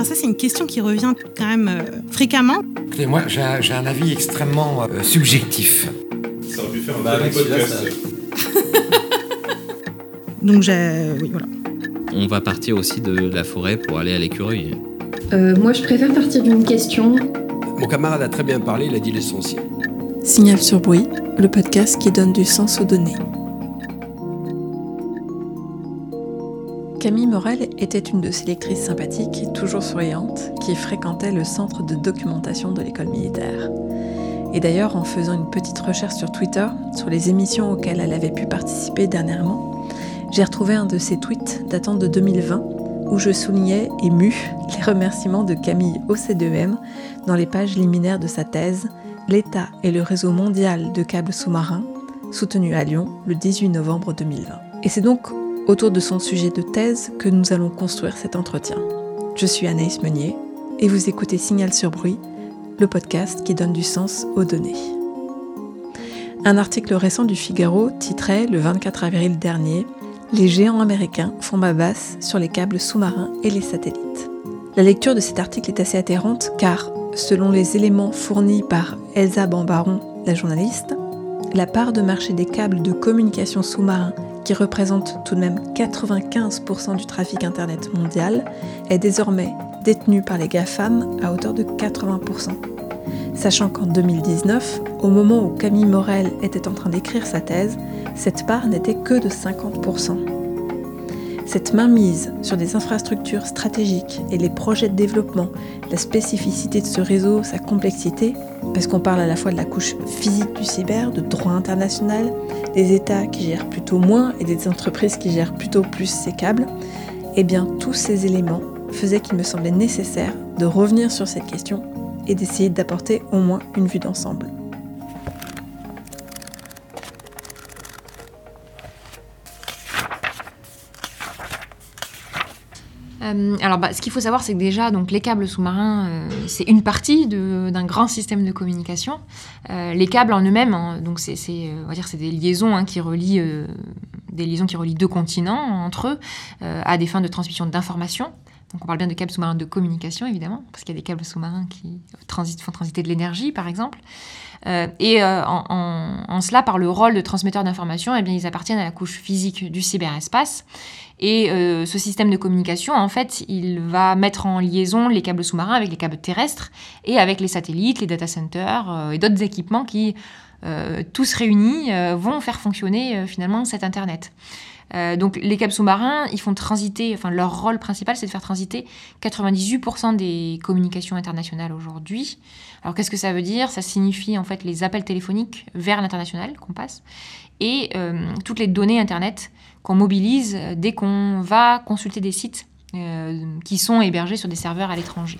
Alors ça, c'est une question qui revient quand même euh, fréquemment. Écoutez, moi, j'ai un, j'ai un avis extrêmement euh, subjectif. Ça aurait pu faire un Bah, avec podcast. Donc j'ai... Oui, voilà. On va partir aussi de la forêt pour aller à l'écureuil. Euh, moi, je préfère partir d'une question. Mon camarade a très bien parlé, il a dit l'essentiel. Signal sur bruit, le podcast qui donne du sens aux données. Camille Morel était une de ces lectrices sympathiques, toujours souriantes, qui fréquentait le centre de documentation de l'école militaire. Et d'ailleurs, en faisant une petite recherche sur Twitter, sur les émissions auxquelles elle avait pu participer dernièrement, j'ai retrouvé un de ses tweets datant de 2020 où je soulignais, ému, les remerciements de Camille au C2M dans les pages liminaires de sa thèse L'État et le réseau mondial de câbles sous-marins, soutenu à Lyon le 18 novembre 2020. Et c'est donc autour de son sujet de thèse que nous allons construire cet entretien. Je suis Anaïs Meunier et vous écoutez Signal sur bruit, le podcast qui donne du sens aux données. Un article récent du Figaro titrait le 24 avril dernier Les géants américains font ma basse sur les câbles sous-marins et les satellites. La lecture de cet article est assez atterrante car, selon les éléments fournis par Elsa Bambaron, la journaliste, la part de marché des câbles de communication sous-marin, qui représente tout de même 95% du trafic Internet mondial, est désormais détenue par les GAFAM à hauteur de 80%. Sachant qu'en 2019, au moment où Camille Morel était en train d'écrire sa thèse, cette part n'était que de 50%. Cette mainmise sur des infrastructures stratégiques et les projets de développement, la spécificité de ce réseau, sa complexité, parce qu'on parle à la fois de la couche physique du cyber, de droit international, des États qui gèrent plutôt moins et des entreprises qui gèrent plutôt plus ces câbles, eh bien tous ces éléments faisaient qu'il me semblait nécessaire de revenir sur cette question et d'essayer d'apporter au moins une vue d'ensemble. Euh, alors, bah, ce qu'il faut savoir, c'est que déjà, donc, les câbles sous-marins, euh, c'est une partie d'un grand système de communication. Euh, les câbles en eux-mêmes, hein, donc c'est, des liaisons hein, qui relient, des liaisons qui relient deux continents entre eux à des fins de transmission d'informations. Donc, on parle bien de câbles sous-marins de communication, évidemment, parce qu'il y a des câbles sous-marins qui font transiter de l'énergie, par exemple. Euh, et euh, en, en- en cela, par le rôle de transmetteur d'informations, eh bien, ils appartiennent à la couche physique du cyberespace. Et euh, ce système de communication, en fait, il va mettre en liaison les câbles sous-marins avec les câbles terrestres et avec les satellites, les data centers euh, et d'autres équipements qui, euh, tous réunis, vont faire fonctionner finalement cet Internet. Euh, donc les câbles sous-marins, ils font transiter, enfin leur rôle principal, c'est de faire transiter 98% des communications internationales aujourd'hui. Alors qu'est-ce que ça veut dire? Ça signifie en fait les appels téléphoniques vers l'international qu'on passe et euh, toutes les données Internet qu'on mobilise euh, dès qu'on va consulter des sites qui sont hébergés sur des serveurs à l'étranger.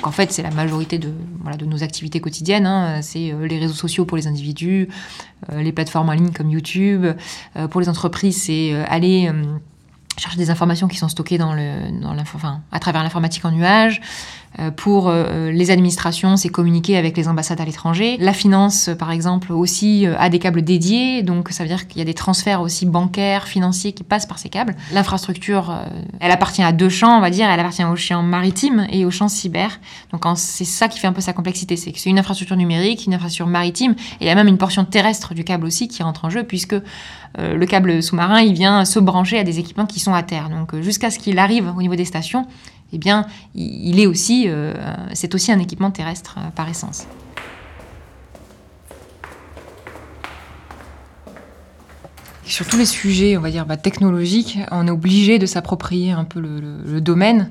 Donc en fait, c'est la majorité de, nos activités quotidiennes. hein. C'est euh, les réseaux sociaux pour les individus, euh, les plateformes en ligne comme YouTube. Euh, pour les entreprises, c'est aller chercher des informations qui sont stockées dans le, dans enfin, à travers l'informatique en nuage. Euh, pour euh, les administrations, c'est communiquer avec les ambassades à l'étranger. La finance, par exemple, aussi euh, a des câbles dédiés, donc ça veut dire qu'il y a des transferts aussi bancaires, financiers qui passent par ces câbles. L'infrastructure, elle appartient à deux champs, on va dire. Elle appartient au champ maritime et au champ cyber. Donc c'est ça qui fait un peu sa complexité, c'est que c'est une infrastructure numérique, une infrastructure maritime, et il y a même une portion terrestre du câble aussi qui rentre en jeu, puisque euh, le câble sous-marin, il vient se brancher à des équipements qui sont à terre. Donc euh, jusqu'à ce qu'il arrive au niveau des stations, eh bien, il est aussi, euh, c'est aussi un équipement terrestre par essence. Sur tous les sujets, on va dire bah, technologiques, on est obligé de s'approprier un peu le, domaine.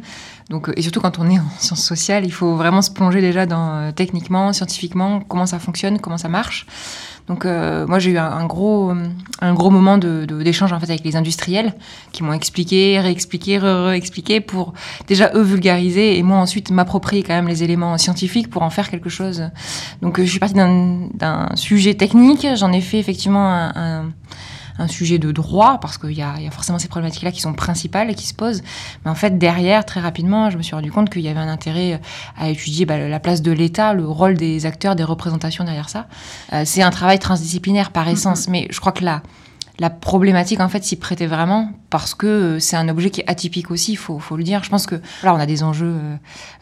Donc, euh, et surtout quand on est en sciences sociales, il faut vraiment se plonger déjà dans euh, techniquement, scientifiquement, comment ça fonctionne, comment ça marche. Donc euh, moi j'ai eu un, gros, un gros moment de- de- d'échange en fait avec les industriels qui m'ont expliqué, réexpliqué, réexpliqué pour déjà eux vulgariser et moi ensuite m'approprier quand même les éléments scientifiques pour en faire quelque chose. Donc je suis partie d'un sujet technique, j'en ai fait effectivement un- un sujet de droit, parce qu'il y a, il y a forcément ces problématiques-là qui sont principales et qui se posent. Mais en fait, derrière, très rapidement, je me suis rendu compte qu'il y avait un intérêt à étudier bah, la place de l'État, le rôle des acteurs, des représentations derrière ça. Euh, c'est un travail transdisciplinaire par essence, mais je crois que là, la problématique en fait s'y prêtait vraiment parce que euh, c'est un objet qui est atypique aussi, il faut, faut, le dire. Je pense que là, on a des enjeux euh,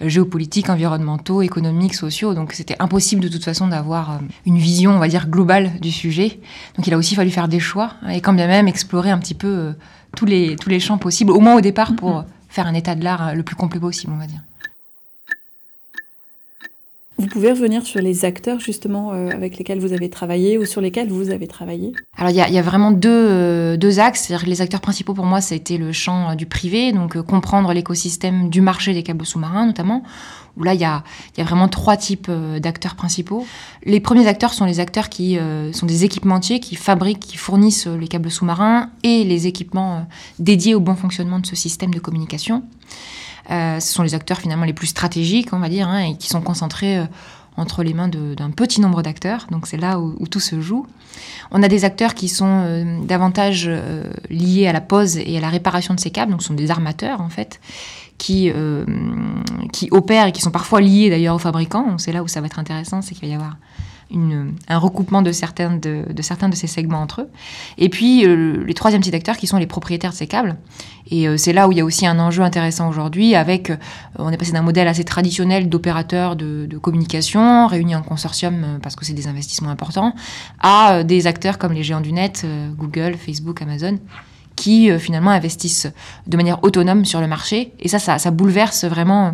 géopolitiques, environnementaux, économiques, sociaux, donc c'était impossible de toute façon d'avoir euh, une vision, on va dire, globale du sujet. Donc il a aussi fallu faire des choix et quand bien même explorer un petit peu tous, les, tous les champs possibles, au moins au départ, pour mm-hmm. faire un état de l'art le plus complet possible, on va dire. Vous pouvez revenir sur les acteurs justement euh, avec lesquels vous avez travaillé ou sur lesquels vous avez travaillé? Alors il y, y, a vraiment deux, euh, deux axes. Les acteurs principaux pour moi, ça a été le champ euh, du privé, donc comprendre l'écosystème du marché des câbles sous-marins notamment, où là il y y a, vraiment trois types d'acteurs principaux. Les premiers acteurs sont les acteurs qui sont des équipementiers, qui fabriquent, qui fournissent les câbles sous-marins et les équipements dédiés au bon fonctionnement de ce système de communication. Euh, ce sont les acteurs finalement les plus stratégiques, on va dire, hein, et qui sont concentrés euh, entre les mains d'un petit nombre d'acteurs. Donc c'est là où, tout se joue. On a des acteurs qui sont euh, davantage liés à la pose et à la réparation de ces câbles, donc ce sont des armateurs en fait, qui, qui opèrent et qui sont parfois liés d'ailleurs aux fabricants. C'est là où ça va être intéressant, c'est qu'il va y avoir un recoupement de certains de, certains de ces segments entre eux. Et puis, euh, les troisième type d'acteurs qui sont les propriétaires de ces câbles. Et euh, c'est là où il y a aussi un enjeu intéressant aujourd'hui avec, euh, on est passé d'un modèle assez traditionnel d'opérateurs de, communication réunis en consortium parce que c'est des investissements importants, à des acteurs comme les géants du net, Google, Facebook, Amazon, qui finalement investissent de manière autonome sur le marché. Et ça, ça bouleverse vraiment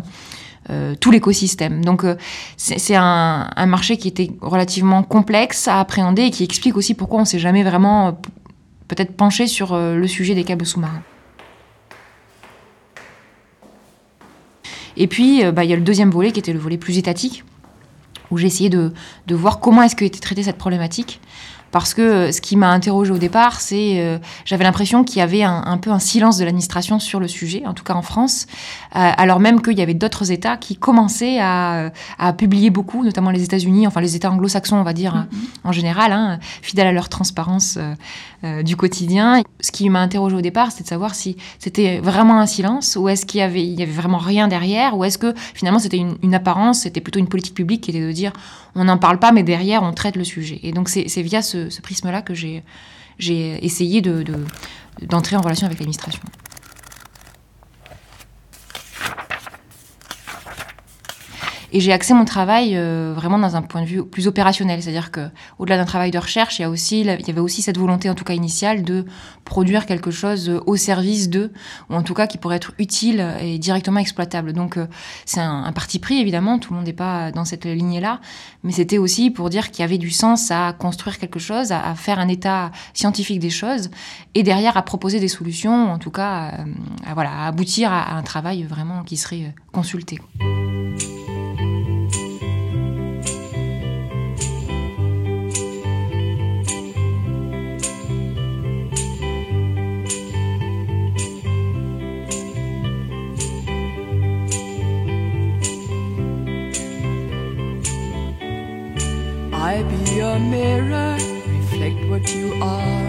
euh, tout l'écosystème. Donc euh, c'est un, marché qui était relativement complexe à appréhender et qui explique aussi pourquoi on s'est jamais vraiment euh, peut-être penché sur le sujet des câbles sous-marins. Et puis, bah, il y a le deuxième volet qui était le volet plus étatique, où j'ai essayé de, voir comment est-ce que était traitée cette problématique parce que ce qui m'a interrogé au départ, c'est j'avais l'impression qu'il y avait un, peu un silence de l'administration sur le sujet, en tout cas en France, alors même qu'il y avait d'autres États qui commençaient à, publier beaucoup, notamment les États-Unis, enfin les États anglo-saxons, on va dire mm-hmm. en général, hein, fidèles à leur transparence du quotidien. Ce qui m'a interrogé au départ, c'était de savoir si c'était vraiment un silence ou est-ce qu'il y avait, il y avait vraiment rien derrière, ou est-ce que finalement c'était une, apparence, c'était plutôt une politique publique qui était de dire on n'en parle pas, mais derrière on traite le sujet. Et donc c'est via ce, ce, prisme-là que j'ai essayé d'entrer de, en relation avec l'administration. Et j'ai axé mon travail euh, vraiment dans un point de vue plus opérationnel, c'est-à-dire que au-delà d'un travail de recherche, il y, avait aussi cette volonté, en tout cas initiale, de produire quelque chose euh, au service d'eux, ou en tout cas qui pourrait être utile et directement exploitable. Donc euh, c'est un, parti pris, évidemment, tout le monde n'est pas dans cette lignée-là, mais c'était aussi pour dire qu'il y avait du sens à construire quelque chose, à, faire un état scientifique des choses, et derrière à proposer des solutions, en tout cas à, voilà, à aboutir à, un travail vraiment qui serait consulté. I be your mirror, reflect what you are,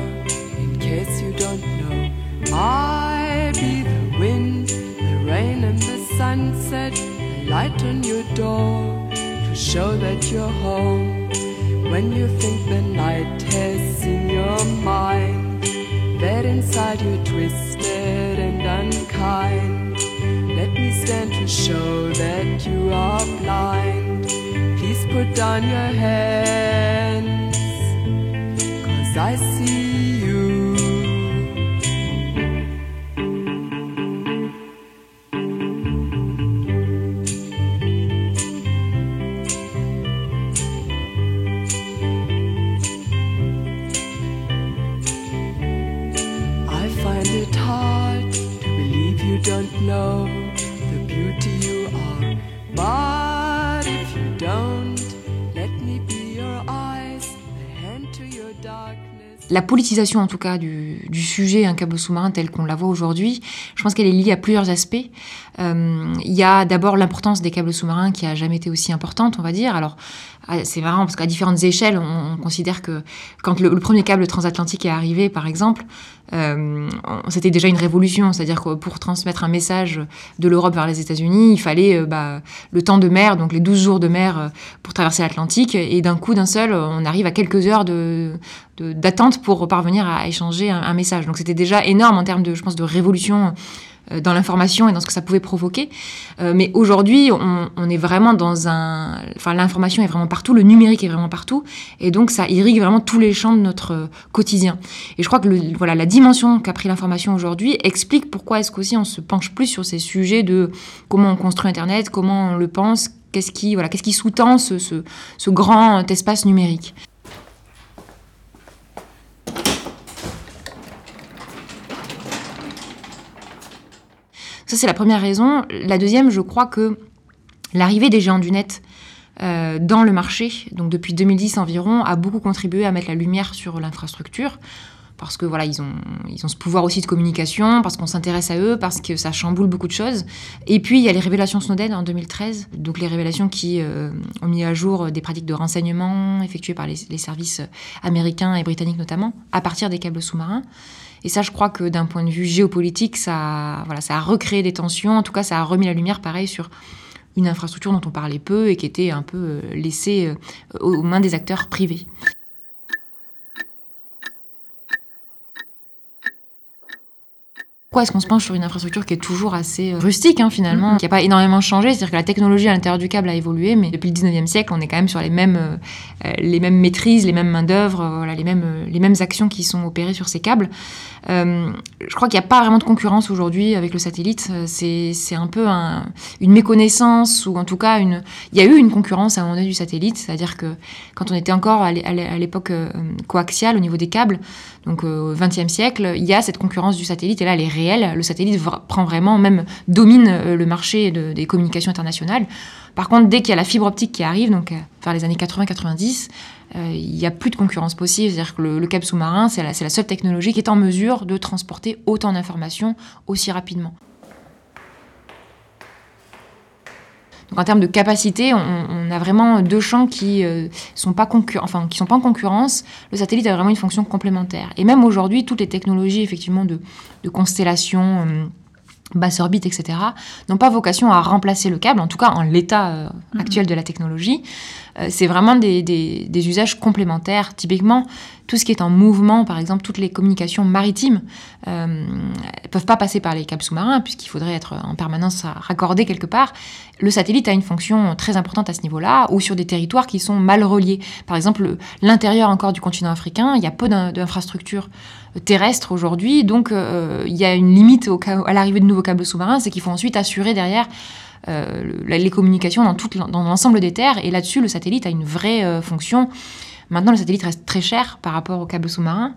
in case you don't know. I be the wind, the rain, and the sunset, the light on your door, to show that you're home. When you think the night has seen your mind, that inside you're twisted and unkind. Let me stand to show that you are blind put down your hands, la politisation en tout cas du, sujet un câble sous-marin tel qu'on la voit aujourd'hui, je pense qu'elle est liée à plusieurs aspects. Euh, il y a d'abord l'importance des câbles sous-marins qui a jamais été aussi importante, on va dire. Alors ah, c'est marrant parce qu'à différentes échelles, on, considère que quand le, premier câble transatlantique est arrivé, par exemple, euh, c'était déjà une révolution, c'est-à-dire que pour transmettre un message de l'Europe vers les États-Unis, il fallait euh, bah, le temps de mer, donc les 12 jours de mer pour traverser l'Atlantique, et d'un coup, d'un seul, on arrive à quelques heures d'attente pour parvenir à échanger un, message. Donc c'était déjà énorme en termes de, je pense, de révolution euh, dans l'information et dans ce que ça pouvait provoquer. Euh, mais aujourd'hui, on, est vraiment dans un... Enfin, l'information est vraiment partout, le numérique est vraiment partout, et donc ça irrigue vraiment tous les champs de notre euh, quotidien. Et je crois que voilà, la dimension qu'a pris l'information aujourd'hui explique pourquoi est-ce qu'aussi on se penche plus sur ces sujets de comment on construit Internet, comment on le pense, qu'est-ce qui, voilà, qu'est-ce qui sous-tend ce, ce grand espace numérique. Ça, c'est la première raison. La deuxième, je crois que l'arrivée des géants du net euh, dans le marché, donc depuis 2010 environ, a beaucoup contribué à mettre la lumière sur l'infrastructure. Parce que voilà, ils ont, ils ont ce pouvoir aussi de communication, parce qu'on s'intéresse à eux, parce que ça chamboule beaucoup de choses. Et puis il y a les révélations Snowden en 2013, donc les révélations qui euh, ont mis à jour des pratiques de renseignement effectuées par les, les services américains et britanniques notamment, à partir des câbles sous-marins. Et ça, je crois que d'un point de vue géopolitique, ça, voilà, ça a recréé des tensions. En tout cas, ça a remis la lumière, pareil, sur une infrastructure dont on parlait peu et qui était un peu euh, laissée euh, aux mains des acteurs privés. Pourquoi est-ce qu'on se penche sur une infrastructure qui est toujours assez euh, rustique hein, finalement, qui n'a pas énormément changé? C'est-à-dire que la technologie à l'intérieur du câble a évolué, mais depuis le 19e siècle, on est quand même sur les mêmes, euh, les mêmes maîtrises, les mêmes main-d'œuvre, euh, voilà, les, mêmes, euh, les mêmes actions qui sont opérées sur ces câbles. Euh, je crois qu'il n'y a pas vraiment de concurrence aujourd'hui avec le satellite. C'est, un peu un, une méconnaissance, ou en tout cas, une... il y a eu une concurrence à un moment donné du satellite, c'est-à-dire que quand on était encore à l'époque coaxiale au niveau des câbles, donc au XXe siècle, il y a cette concurrence du satellite, et là, elle est Le satellite prend vraiment, même domine le marché de, des communications internationales. Par contre, dès qu'il y a la fibre optique qui arrive, donc vers les années 80-90, euh, il n'y a plus de concurrence possible. C'est-à-dire que le, le câble sous-marin, c'est la seule technologie qui est en mesure de transporter autant d'informations aussi rapidement. Donc en termes de capacité, on, on a vraiment deux champs qui euh, sont pas concur enfin qui sont pas en concurrence. Le satellite a vraiment une fonction complémentaire. Et même aujourd'hui, toutes les technologies effectivement de, de constellation. Euh, basse orbite, etc., n'ont pas vocation à remplacer le câble, en tout cas en l'état euh, mmh. actuel de la technologie. Euh, c'est vraiment des, usages complémentaires. Typiquement, tout ce qui est en mouvement, par exemple, toutes les communications maritimes, euh, ne peuvent pas passer par les câbles sous-marins, puisqu'il faudrait être en permanence raccordé quelque part. Le satellite a une fonction très importante à ce niveau-là, ou sur des territoires qui sont mal reliés. Par exemple, l'intérieur encore du continent africain, il y a peu d'infrastructures terrestres aujourd'hui, donc euh, il y a une limite au, à l'arrivée de nouveaux câbles sous-marins, c'est qu'il faut ensuite assurer derrière euh, les communications dans, tout, dans l'ensemble des terres. Et là-dessus, le satellite a une vraie euh, fonction. Maintenant, le satellite reste très cher par rapport au câble sous-marin,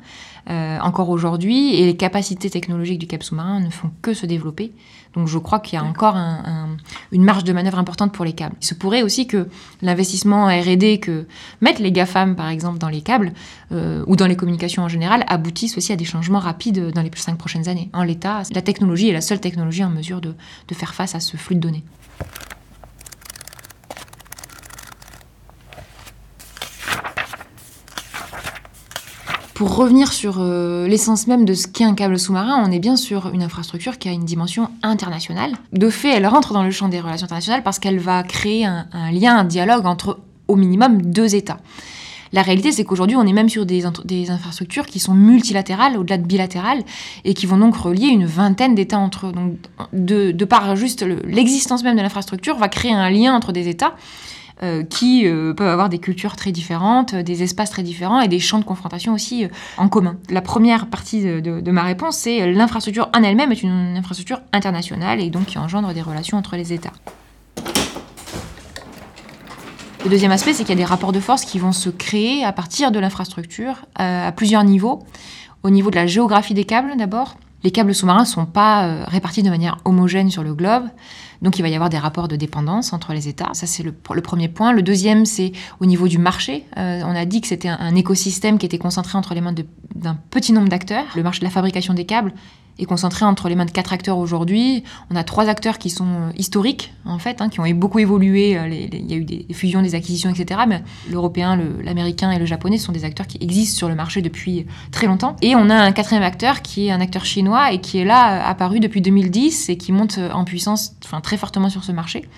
euh, encore aujourd'hui, et les capacités technologiques du câble sous-marin ne font que se développer. Donc je crois qu'il y a encore un, un, une marge de manœuvre importante pour les câbles. Il se pourrait aussi que l'investissement R&D que mettent les GAFAM, par exemple, dans les câbles, euh, ou dans les communications en général, aboutisse aussi à des changements rapides dans les cinq prochaines années. En l'état, la technologie est la seule technologie en mesure de, de faire face à ce flux de données. Pour revenir sur euh, l'essence même de ce qu'est un câble sous-marin, on est bien sur une infrastructure qui a une dimension internationale. De fait, elle rentre dans le champ des relations internationales parce qu'elle va créer un, un, lien, un dialogue entre au minimum deux États. La réalité, c'est qu'aujourd'hui, on est même sur des, infrastructures qui sont multilatérales, au-delà de bilatérales, et qui vont donc relier une vingtaine d'États entre eux. Donc, de, par juste l'existence même de l'infrastructure, va créer un lien entre des États euh, qui euh, peuvent avoir des cultures très différentes, des espaces très différents et des champs de confrontation aussi euh, en commun. La première partie de, de, de ma réponse, c'est l'infrastructure en elle-même est une infrastructure internationale et donc qui engendre des relations entre les États. Le deuxième aspect, c'est qu'il y a des rapports de force qui vont se créer à partir de l'infrastructure euh, à plusieurs niveaux. Au niveau de la géographie des câbles d'abord. Les câbles sous-marins ne sont pas euh, répartis de manière homogène sur le globe. Donc il va y avoir des rapports de dépendance entre les États. Ça, c'est le, premier point. Le deuxième, c'est au niveau du marché. Euh, on a dit que c'était un, un, écosystème qui était concentré entre les mains d'un petit nombre d'acteurs. Le marché de la fabrication des câbles est concentré entre les mains de quatre acteurs aujourd'hui. On a trois acteurs qui sont euh, historiques, en fait, hein, qui ont beaucoup évolué. Euh, il y a eu des fusions, des acquisitions, etc. Mais l'européen, l'américain et le japonais sont des acteurs qui existent sur le marché depuis très longtemps. Et on a un quatrième acteur qui est un acteur chinois et qui est là, apparu depuis 2010 et qui monte en puissance enfin, très fortement sur ce marché.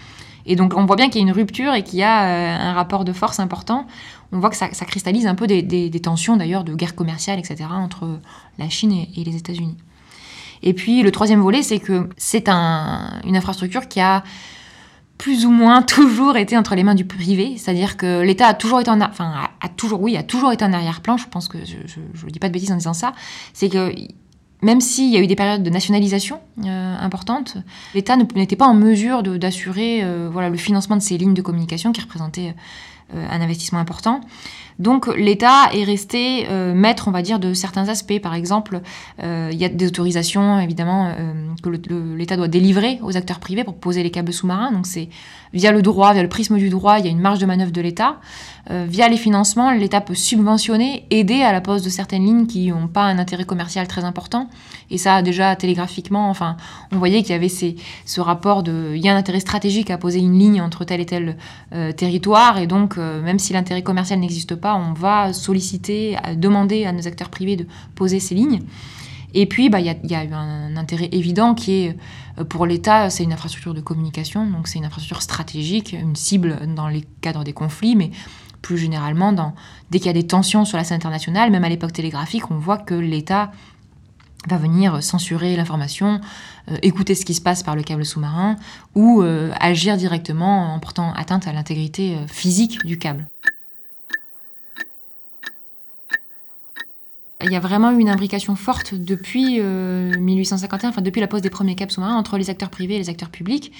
Et donc on voit bien qu'il y a une rupture et qu'il y a un rapport de force important. On voit que ça, cristallise un peu des, tensions d'ailleurs de guerre commerciale, etc., entre la Chine et les États-Unis. Et puis le troisième volet, c'est que c'est une infrastructure qui a plus ou moins toujours été entre les mains du privé, c'est-à-dire que l'État a toujours été en, enfin a, toujours, oui, a toujours été en arrière-plan. Je pense que je ne dis pas de bêtises en disant ça. C'est que même s'il y a eu des périodes de nationalisation euh, importantes, l'État n'était pas en mesure d'assurer euh, voilà, le financement de ces lignes de communication qui représentaient euh, un investissement important. Donc l'État est resté euh, maître, on va dire, de certains aspects. Par exemple, euh, il y a des autorisations, évidemment, que l'État doit délivrer aux acteurs privés pour poser les câbles sous-marins. Donc c'est via le droit, via le prisme du droit, il y a une marge de manœuvre de l'État. via les financements, l'État peut subventionner, aider à la pose de certaines lignes qui n'ont pas un intérêt commercial très important. Et ça, déjà télégraphiquement, enfin, on voyait qu'il y avait ces, ce rapport de, il y a un intérêt stratégique à poser une ligne entre tel et tel territoire, et donc même si l'intérêt commercial n'existe pas, on va solliciter, demander à nos acteurs privés de poser ces lignes. Et puis, bah, il y, a eu un intérêt évident qui est, euh, pour l'État, c'est une infrastructure de communication, donc c'est une infrastructure stratégique, une cible dans les cadres des conflits, mais plus généralement, dans, dès qu'il y a des tensions sur la scène internationale, même à l'époque télégraphique, on voit que l'État va venir censurer l'information, euh, écouter ce qui se passe par le câble sous-marin, ou euh, agir directement en portant atteinte à l'intégrité physique du câble. Il y a vraiment eu une imbrication forte depuis 1851, euh, enfin depuis la pose des premiers câbles sous-marins entre les acteurs privés et les acteurs publics.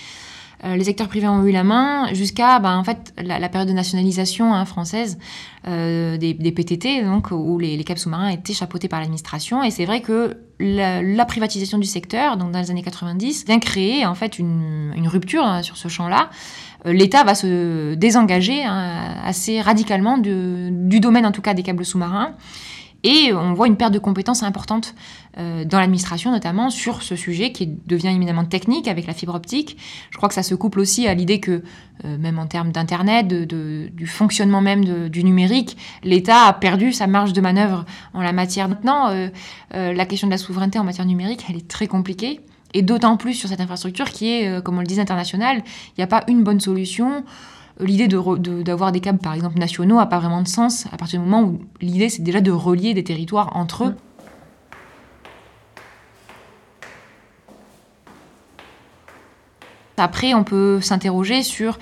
Euh, les acteurs privés ont eu la main jusqu'à ben, en fait, la, période de nationalisation hein, française euh, des, PTT, donc, où les, les câbles sous-marins étaient chapeautés par l'administration. Et c'est vrai que la, privatisation du secteur, donc dans les années 90, vient créer en fait une, rupture hein, sur ce champ-là. L'État va se désengager hein, assez radicalement du domaine, en tout cas, des câbles sous-marins. Et on voit une perte de compétences importante euh, dans l'administration, notamment sur ce sujet qui devient éminemment technique avec la fibre optique. Je crois que ça se couple aussi à l'idée que, euh, même en termes d'Internet, du fonctionnement même du numérique, l'État a perdu sa marge de manœuvre en la matière. Maintenant, euh, la question de la souveraineté en matière numérique, elle est très compliquée. Et d'autant plus sur cette infrastructure qui est, comme on le dit, internationale. Il n'y a pas une bonne solution l'idée d'avoir des câbles, par exemple, nationaux n'a pas vraiment de sens à partir du moment où l'idée, c'est déjà de relier des territoires entre eux. Après, on peut s'interroger sur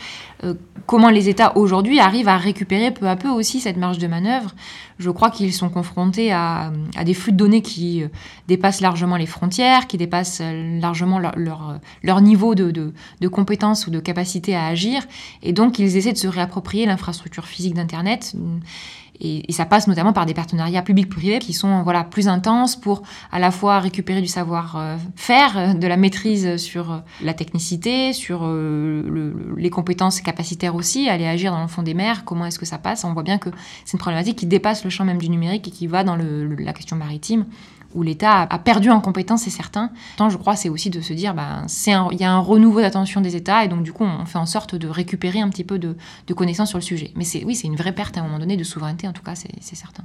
comment les États aujourd'hui arrivent à récupérer peu à peu aussi cette marge de manœuvre. Je crois qu'ils sont confrontés à, des flux de données qui euh, dépassent largement les frontières, qui dépassent euh, largement leur, niveau de, de, compétence ou de capacité à agir. Et donc, ils essaient de se réapproprier l'infrastructure physique d'Internet et, ça passe notamment par des partenariats publics-privés qui sont voilà, plus intenses pour à la fois récupérer du savoir-faire, euh, de la maîtrise sur euh, la technicité, sur euh, les compétences capacitaires aussi, aller agir dans le fond des mers, comment est-ce que ça passe. On voit bien que c'est une problématique qui dépasse le champ même du numérique et qui va dans la question maritime où l'État a perdu en compétences, c'est certain. Tant, je crois, c'est aussi de se dire, ben, il y a un renouveau d'attention des États, et donc du coup, on fait en sorte de récupérer un petit peu de, de connaissances sur le sujet. Mais oui, c'est une vraie perte à un moment donné de souveraineté, en tout cas, c'est certain.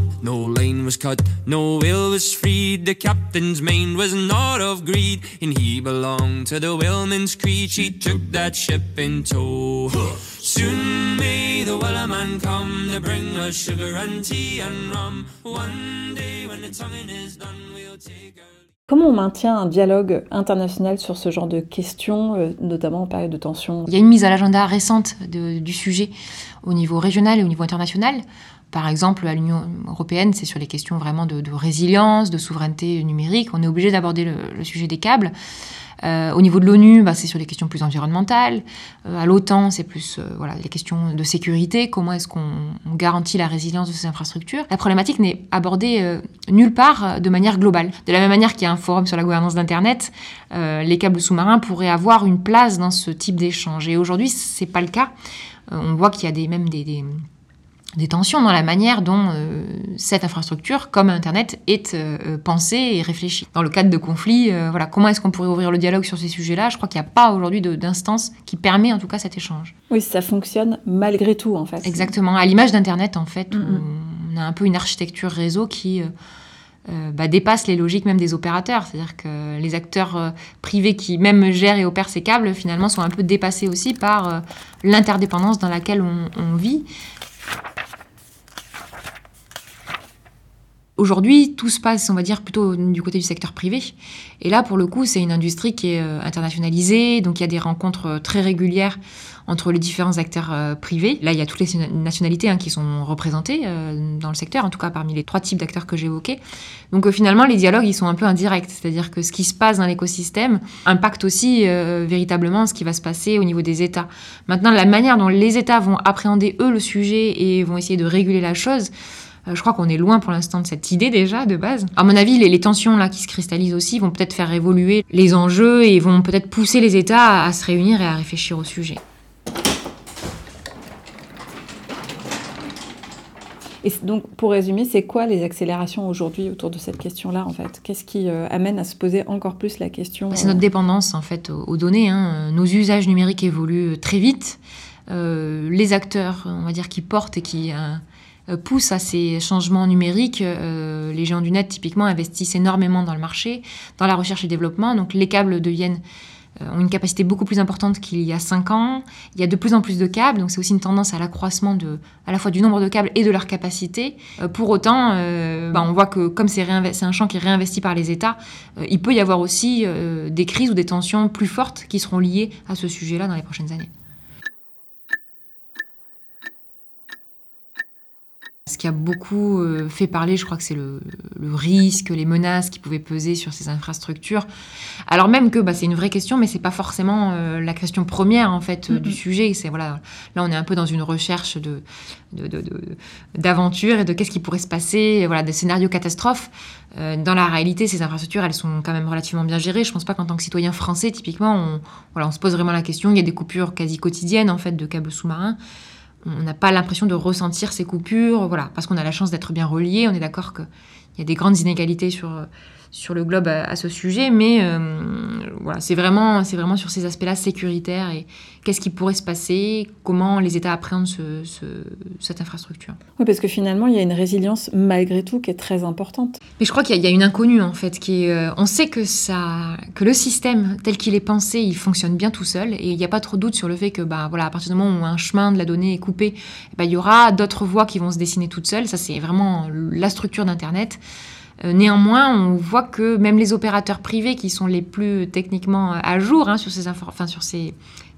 No line was cut, no will was freed. The captain's mind was not of greed, and he belonged to the whaleman's creed. She took that ship in tow. Soon may the wellerman come to bring us sugar and tea and rum. One day when the tonguing is done, we'll take our Comment on maintient un dialogue international sur ce genre de questions, euh, notamment en période de tension? Il y a une mise à l'agenda récente de- du sujet au niveau régional et au niveau international. Par exemple, à l'Union européenne, c'est sur les questions vraiment de, résilience, de souveraineté numérique. On est obligé d'aborder le, sujet des câbles. Euh, au niveau de l'ONU, bah, c'est sur les questions plus environnementales. Euh, à l'OTAN, c'est plus euh, voilà, les questions de sécurité. Comment est-ce qu'on on garantit la résilience de ces infrastructures? La problématique n'est abordée nulle part de manière globale. De la même manière qu'il y a un forum sur la gouvernance d'Internet, les câbles sous-marins pourraient avoir une place dans ce type d'échange. Et aujourd'hui, c'est pas le cas. On voit qu'il y a des, même des, des tensions dans la manière dont euh, cette infrastructure, comme Internet, est euh, euh, pensée et réfléchie. Dans le cadre de conflits, euh, voilà, comment est-ce qu'on pourrait ouvrir le dialogue sur ces sujets-là? Je crois qu'il n'y a pas aujourd'hui d'instance qui permet en tout cas cet échange. Oui, ça fonctionne malgré tout, en fait. Exactement, à l'image d'Internet en fait, où on a un peu une architecture réseau qui euh, bah, dépasse les logiques même des opérateurs. C'est-à-dire que les acteurs euh, privés qui même gèrent et opèrent ces câbles, finalement, sont un peu dépassés aussi par euh, l'interdépendance dans laquelle on, on vit. Aujourd'hui, tout se passe, on va dire, plutôt du côté du secteur privé. Et là, pour le coup, c'est une industrie qui est euh, internationalisée, donc il y a des rencontres euh, très régulières entre les différents acteurs euh, privés. Là, il y a toutes les nationalités hein, qui sont représentées dans le secteur, en tout cas parmi les trois types d'acteurs que j'ai évoqués. Donc finalement, les dialogues, ils sont un peu indirects, c'est-à-dire que ce qui se passe dans l'écosystème impacte aussi véritablement ce qui va se passer au niveau des États. Maintenant, la manière dont les États vont appréhender, eux, le sujet et vont essayer de réguler la chose, je crois qu'on est loin pour l'instant de cette idée déjà de base. À mon avis, les, les tensions là qui se cristallisent aussi vont peut-être faire évoluer les enjeux et vont peut-être pousser les États à, à se réunir et à réfléchir au sujet. Et donc, pour résumer, c'est quoi les accélérations aujourd'hui autour de cette question-là, en fait? Qu'est-ce qui euh, amène à se poser encore plus la question C'est notre dépendance en fait aux, aux données. hein. Nos usages numériques évoluent très vite. Euh, les acteurs, on va dire, qui portent et qui euh, euh, poussent à ces changements numériques, euh, les géants du net typiquement investissent énormément dans le marché, dans la recherche et développement. Donc les câbles deviennent euh, ont une capacité beaucoup plus importante qu'il y a 5 ans. Il y a de plus en plus de câbles, donc c'est aussi une tendance à l'accroissement de, à la fois du nombre de câbles et de leur capacité. Pour autant, bah, on voit que comme c'est un champ qui est réinvesti par les États, il peut y avoir aussi des crises ou des tensions plus fortes qui seront liées à ce sujet-là dans les prochaines années. Ce qui a beaucoup euh, fait parler, je crois que c'est le, le risque, les menaces qui pouvaient peser sur ces infrastructures. Alors même que bah, c'est une vraie question, mais c'est pas forcément euh, la question première en fait euh, du sujet. C'est voilà, là on est un peu dans une recherche de de- de- de- d'aventure et de qu'est-ce qui pourrait se passer, voilà, des scénarios catastrophes. Euh, dans la réalité, ces infrastructures, elles sont quand même relativement bien gérées. Je pense pas qu'en tant que citoyen français, typiquement, on, voilà, on se pose vraiment la question. Il y a des coupures quasi quotidiennes en fait de câbles sous-marins on n'a pas l'impression de ressentir ces coupures, voilà, parce qu'on a la chance d'être bien relié. On est d'accord qu'il y a des grandes inégalités sur, sur le globe à, à ce sujet, mais euh, voilà, c'est vraiment, c'est vraiment sur ces aspects-là sécuritaires et qu'est-ce qui pourrait se passer, comment les États appréhendent ce- ce- cette infrastructure. Oui, parce que finalement, il y a une résilience malgré tout qui est très importante. Mais je crois qu'il y, a- il y a une inconnue en fait, qui est, euh, on sait que ça, que le système tel qu'il est pensé, il fonctionne bien tout seul, et il n'y a pas trop de doute sur le fait que, bah voilà, à partir du moment où un chemin de la donnée est coupé, ben, il y aura d'autres voies qui vont se dessiner toutes seules. Ça, c'est vraiment la structure d'Internet. Euh, néanmoins, on voit que même les opérateurs privés qui sont les plus techniquement à jour hein, sur ces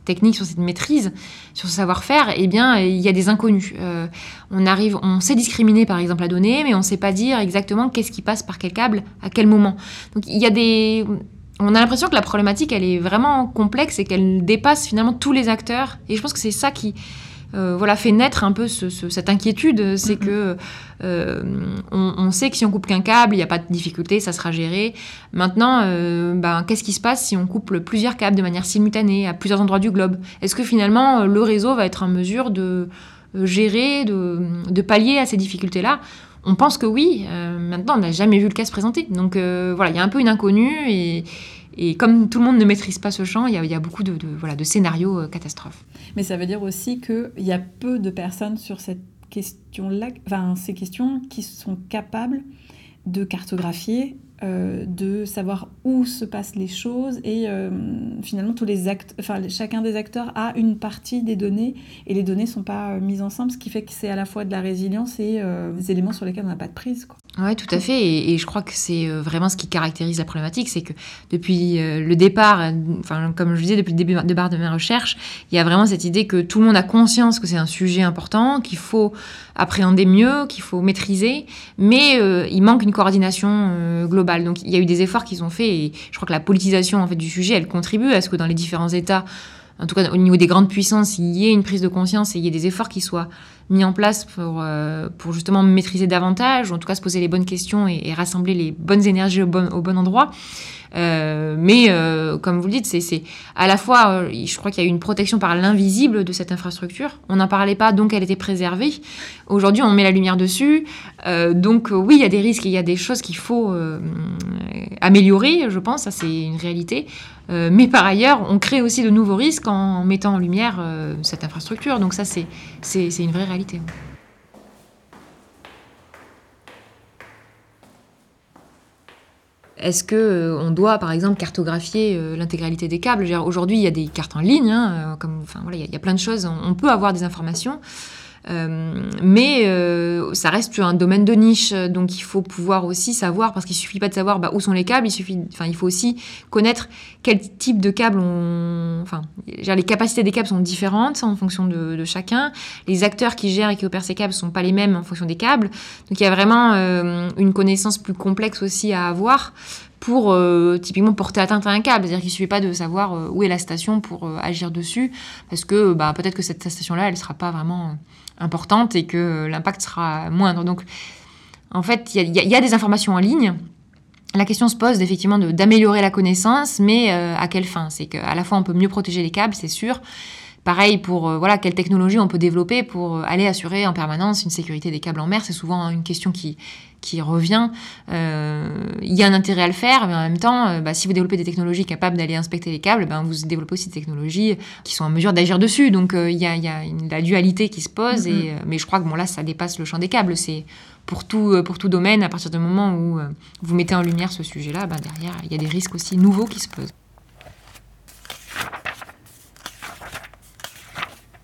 techniques, sur cette maîtrise, sur ce savoir-faire, eh bien, il y a des inconnus. Euh, on arrive, on sait discriminer par exemple la donnée, mais on ne sait pas dire exactement qu'est-ce qui passe par quel câble, à quel moment. Donc il y a des, on a l'impression que la problématique, elle est vraiment complexe et qu'elle dépasse finalement tous les acteurs. Et je pense que c'est ça qui, euh, voilà, fait naître un peu ce- ce- cette inquiétude, c'est que euh, on, on sait que si on coupe qu'un câble, il n'y a pas de difficulté, ça sera géré. Maintenant, euh, ben, qu'est-ce qui se passe si on couple plusieurs câbles de manière simultanée à plusieurs endroits du globe? Est-ce que finalement le réseau va être en mesure de gérer, de, de pallier à ces difficultés-là? On pense que oui. Maintenant, on n'a jamais vu le cas se présenter. Donc voilà, il y a un peu une inconnue et Et comme tout le monde ne maîtrise pas ce champ, il y a, il y a beaucoup de, de, voilà, de scénarios catastrophes. Mais ça veut dire aussi qu'il y a peu de personnes sur cette question-là, enfin ces questions qui sont capables de cartographier euh, de savoir où se passent les choses et euh, finalement tous les actes, enfin chacun des acteurs a une partie des données et les données sont pas euh, mises ensemble, ce qui fait que c'est à la fois de la résilience et des éléments sur lesquels on n'a pas de prise. Quoi. Oui, tout à fait. Et, je crois que c'est vraiment ce qui caractérise la problématique, c'est que depuis le départ, enfin comme je disais depuis le début barre de mes recherches, il y a vraiment cette idée que tout le monde a conscience que c'est un sujet important, qu'il faut appréhender mieux, qu'il faut maîtriser, mais il manque une coordination globale. Donc il y a eu des efforts qu'ils ont faits et je crois que la politisation en fait du sujet, elle contribue à ce que dans les différents États, en tout cas au niveau des grandes puissances, il y ait une prise de conscience et il y ait des efforts qui soient mis en place pour, euh, justement maîtriser davantage, ou en tout cas se poser les bonnes questions et, rassembler les bonnes énergies au bon endroit. Euh, mais euh, comme vous le dites, c'est à la fois, euh, je crois qu'il y a eu une protection par l'invisible de cette infrastructure. On n'en parlait pas, donc elle était préservée. Aujourd'hui, on met la lumière dessus. donc oui, il y a des risques, il y a des choses qu'il faut améliorer, je pense, ça c'est une réalité. mais par ailleurs, on crée aussi de nouveaux risques en mettant en lumière cette infrastructure. Donc ça, c'est une vraie réalité. Est-ce que euh, on doit, par exemple, cartographier euh, l'intégralité des câbles? Aujourd'hui, il y a des cartes en ligne, hein, euh, comme, voilà, il y, a plein de choses. On, peut avoir des informations. Euh, mais euh, ça reste un domaine de niche, donc il faut pouvoir aussi savoir, parce qu'il suffit pas de savoir bah, où sont les câbles, il suffit, enfin il faut aussi connaître quel type de câbles on, enfin les capacités des câbles sont différentes en fonction de, chacun, les acteurs qui gèrent et qui opèrent ces câbles sont pas les mêmes en fonction des câbles, donc il y a vraiment euh, une connaissance plus complexe aussi à avoir pour euh, typiquement porter atteinte à un câble. C'est-à-dire qu'il ne suffit pas de savoir où est la station pour agir dessus, parce que bah, peut-être que cette station-là, elle ne sera pas vraiment importante et que l'impact sera moindre. Donc, en fait, il y, a des informations en ligne. La question se pose effectivement d'améliorer la connaissance, mais à quelle fin? C'est qu'à la fois on peut mieux protéger les câbles, c'est sûr, Pareil pour voilà quelle technologie on peut développer pour aller assurer en permanence une sécurité des câbles en mer? C'est souvent une question qui qui revient. Euh, il y a un intérêt à le faire, mais en même temps, euh, bah, si vous développez des technologies capables d'aller inspecter les câbles, ben, vous développez aussi des technologies qui sont en mesure d'agir dessus. Donc euh, il y a, y a une, la dualité qui se pose, et, mm-hmm. mais je crois que bon, là, ça dépasse le champ des câbles. C'est pour tout, pour tout domaine, à partir du moment où vous mettez en lumière ce sujet-là, ben, derrière, il y a des risques aussi nouveaux qui se posent.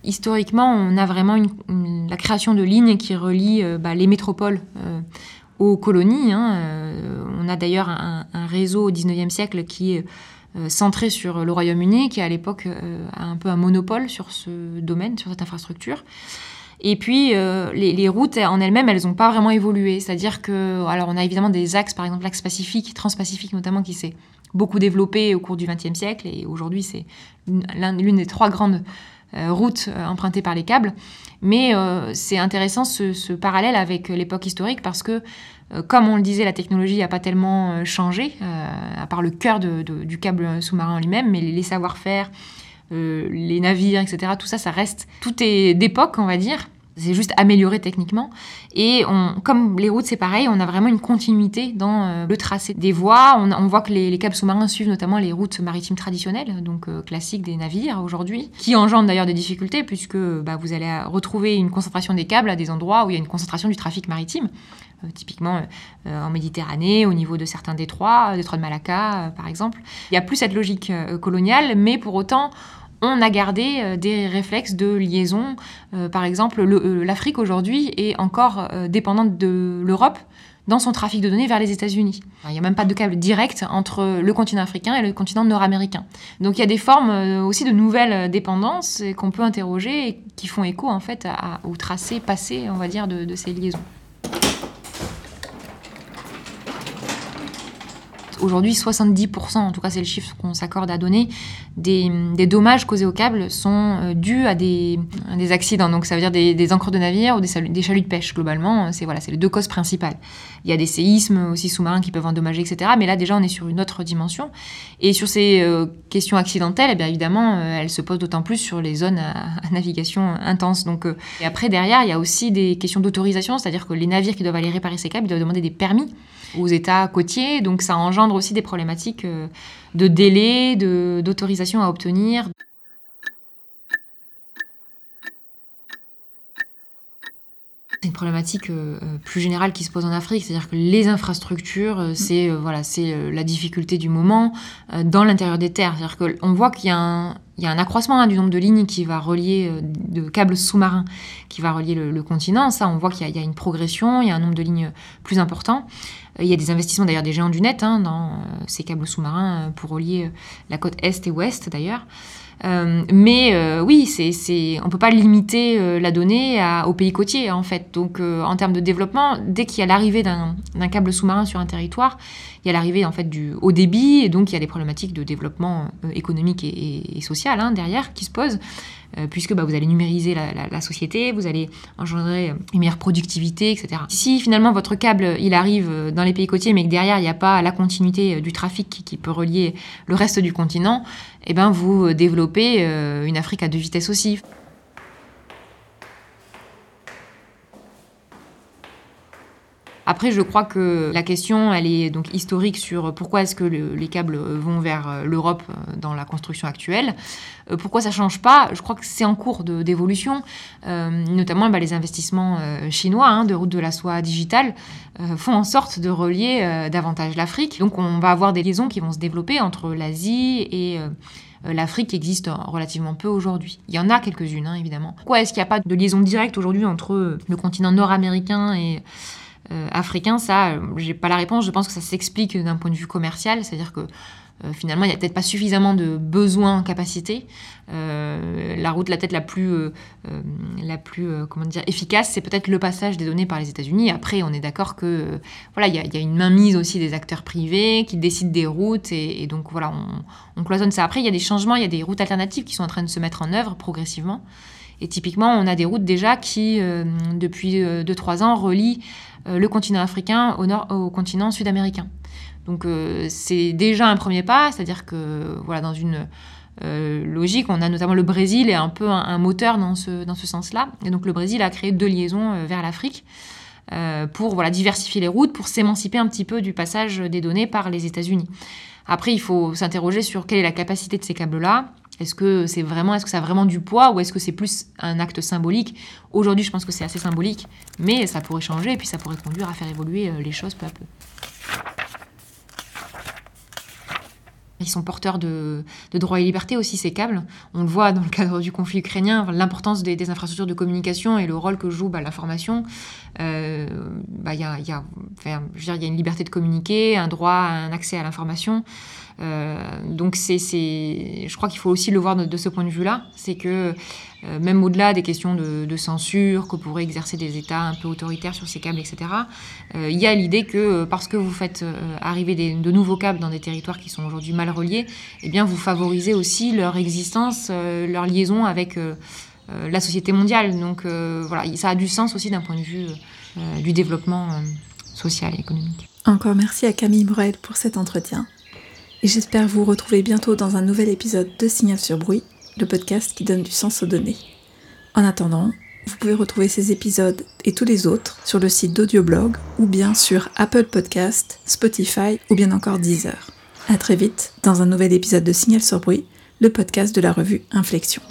Historiquement, on a vraiment une, la création de lignes qui relient bah, les métropoles aux colonies. Hein. Euh, on a d'ailleurs un, réseau au 19e siècle qui est euh, centré sur le Royaume-Uni, qui à l'époque euh, a un peu un monopole sur ce domaine, sur cette infrastructure. Et puis, les, routes en elles-mêmes, elles n'ont pas vraiment évolué. C'est-à-dire que, alors, on a évidemment des axes, par exemple l'axe pacifique, transpacifique notamment, qui s'est beaucoup développé au cours du XXe siècle. Et aujourd'hui, c'est l'une des trois grandes routes empruntées par les câbles. Mais euh, c'est intéressant ce, parallèle avec l'époque historique parce que, euh, comme on le disait, la technologie n'a pas tellement euh, changé, à part le cœur du câble sous-marin lui-même, mais les savoir-faire, les navires, etc., tout ça, ça reste, tout est d'époque, on va dire. C'est juste amélioré techniquement. Et comme les routes, c'est pareil, on a vraiment une continuité dans euh, le tracé des voies. On, voit que les, câbles sous-marins suivent notamment les routes maritimes traditionnelles, donc euh, classiques des navires aujourd'hui, qui engendrent d'ailleurs des difficultés puisque bah, vous allez retrouver une concentration des câbles à des endroits où il y a une concentration du trafic maritime. Euh, typiquement en Méditerranée, au niveau de certains détroits, détroit de Malacca par exemple. Il n'y a plus cette logique coloniale, mais pour autant, on a gardé euh, des réflexes de liaison. Euh, par exemple, euh, l'Afrique aujourd'hui est encore dépendante de l'Europe dans son trafic de données vers les États-Unis. Il n'y a même pas de câble direct entre le continent africain et le continent nord-américain. Donc il y a des formes aussi de nouvelles dépendances qu'on peut interroger et qui font écho en fait au tracé passé, on va dire, de ces liaisons. Aujourd'hui, 70%, en tout cas c'est le chiffre qu'on s'accorde à donner, des, dommages causés au câble sont euh, dus à des, accidents. Donc ça veut dire des, des encres de navire ou des, chaluts de pêche. Globalement, c'est voilà, les deux causes principales. Il y a des séismes aussi sous-marins qui peuvent endommager, etc. Mais là déjà, on est sur une autre dimension. Et sur ces euh, questions accidentelles, eh bien évidemment, euh, elles se posent d'autant plus sur les zones à, navigation intense. Donc, et après, derrière, il y a aussi des questions d'autorisation, c'est-à-dire que les navires qui doivent aller réparer ces câbles, ils doivent demander des permis aux États côtiers. Donc ça engendre aussi des problématiques euh, de délais, d'autorisation à obtenir. C'est une problématique euh, euh, plus générale qui se pose en Afrique, c'est-à-dire que les infrastructures, euh, c'est voilà, c'est la difficulté du moment dans l'intérieur des terres. C'est-à-dire qu'on voit qu'il y a un, il y a un accroissement hein, du nombre de lignes qui va relier, de câbles sous-marins qui va relier le, continent. Ça, on voit qu'il y, y, a une progression, il y a un nombre de lignes plus important. Il y a des investissements d'ailleurs des géants du net hein, dans ces câbles sous-marins pour relier la côte est et ouest d'ailleurs. Euh, mais euh, oui, on peut pas limiter euh, la donnée aux pays côtiers en fait. Donc en termes de développement, dès qu'il y a l'arrivée d'un, câble sous-marin sur un territoire, a l'arrivée en fait du haut débit et donc il y a des problématiques de développement économique et, social hein, derrière qui se posent. Euh, puisque bah, vous allez numériser la, société, vous allez engendrer une meilleure productivité, etc. Si finalement votre câble arrive dans les pays côtiers, mais que derrière il n'y a pas la continuité euh, du trafic qui, peut relier le reste du continent, eh ben vous développez euh, une Afrique à deux vitesses aussi. Après, je crois que la question, elle est donc historique sur pourquoi est-ce que les câbles vont vers euh, l'Europe euh, dans la construction actuelle. Euh, pourquoi ça change pas? Je crois que c'est en cours d'évolution, notamment bah, les investissements chinois hein, de route de la soie digitale font en sorte de relier davantage l'Afrique. Donc, on va avoir des liaisons qui vont se développer entre l'Asie et l'Afrique existe relativement peu aujourd'hui. Il y en a quelques-unes, hein, évidemment. Pourquoi est-ce qu'il n'y a pas de liaison directe aujourd'hui entre le continent nord-américain et euh, africain, ça, euh, j'ai pas la réponse. Je pense que ça s'explique d'un point de vue commercial, c'est-à-dire que euh, finalement, il n'y a peut-être pas suffisamment de besoins en capacité. la route, la tête la plus, la plus comment dire, efficace, c'est peut-être le passage des données par les États-Unis. Après, on est d'accord que voilà, il y, a une mainmise aussi des acteurs privés qui décident des routes et, donc voilà, on, on, cloisonne ça. Après, il y a des changements, il y a des routes alternatives qui sont en train de se mettre en œuvre progressivement. Et typiquement, on a des routes déjà qui, depuis 2-3 ans, relient euh, le continent africain au, nord, au continent sud-américain. Donc euh, c'est déjà un premier pas, c'est-à-dire que voilà, dans une euh, logique, on a notamment le Brésil est un peu un, moteur dans ce, dans ce sens-là. Et donc le Brésil a créé deux liaisons vers l'Afrique pour voilà, diversifier les routes, pour s'émanciper un petit peu du passage des données par les États-Unis. Après, il faut s'interroger sur quelle est la capacité de ces câbles-là, est-ce que c'est vraiment, ça a vraiment du poids ou est-ce que c'est plus un acte symbolique? Aujourd'hui, je pense que c'est assez symbolique, mais ça pourrait changer et puis ça pourrait conduire à faire évoluer euh, les choses peu à peu. Ils sont porteurs de, droits et libertés aussi, ces câbles. On le voit dans le cadre du conflit ukrainien, l'importance des, infrastructures de communication et le rôle que joue bah, l'information. Euh, bah, il y, a, une liberté de communiquer, un droit à un accès à l'information. Euh, donc c'est, je crois qu'il faut aussi le voir de, ce point de vue-là, c'est que euh, même au-delà des questions de, censure que pourraient exercer des États un peu autoritaires sur ces câbles, etc., euh, il y a l'idée que parce que vous faites arriver de nouveaux câbles dans des territoires qui sont aujourd'hui mal reliés, eh bien vous favorisez aussi leur existence, leur liaison avec la société mondiale. Donc voilà, ça a du sens aussi d'un point de vue du développement social et économique. Encore merci à Camille Brel pour cet entretien et j'espère vous retrouver bientôt dans un nouvel épisode de Signal sur Bruit, le podcast qui donne du sens aux données. En attendant, vous pouvez retrouver ces épisodes et tous les autres sur le site d'Audioblog ou bien sur Apple Podcast, Spotify ou bien encore Deezer. A très vite dans un nouvel épisode de Signal sur Bruit, le podcast de la revue Inflexion.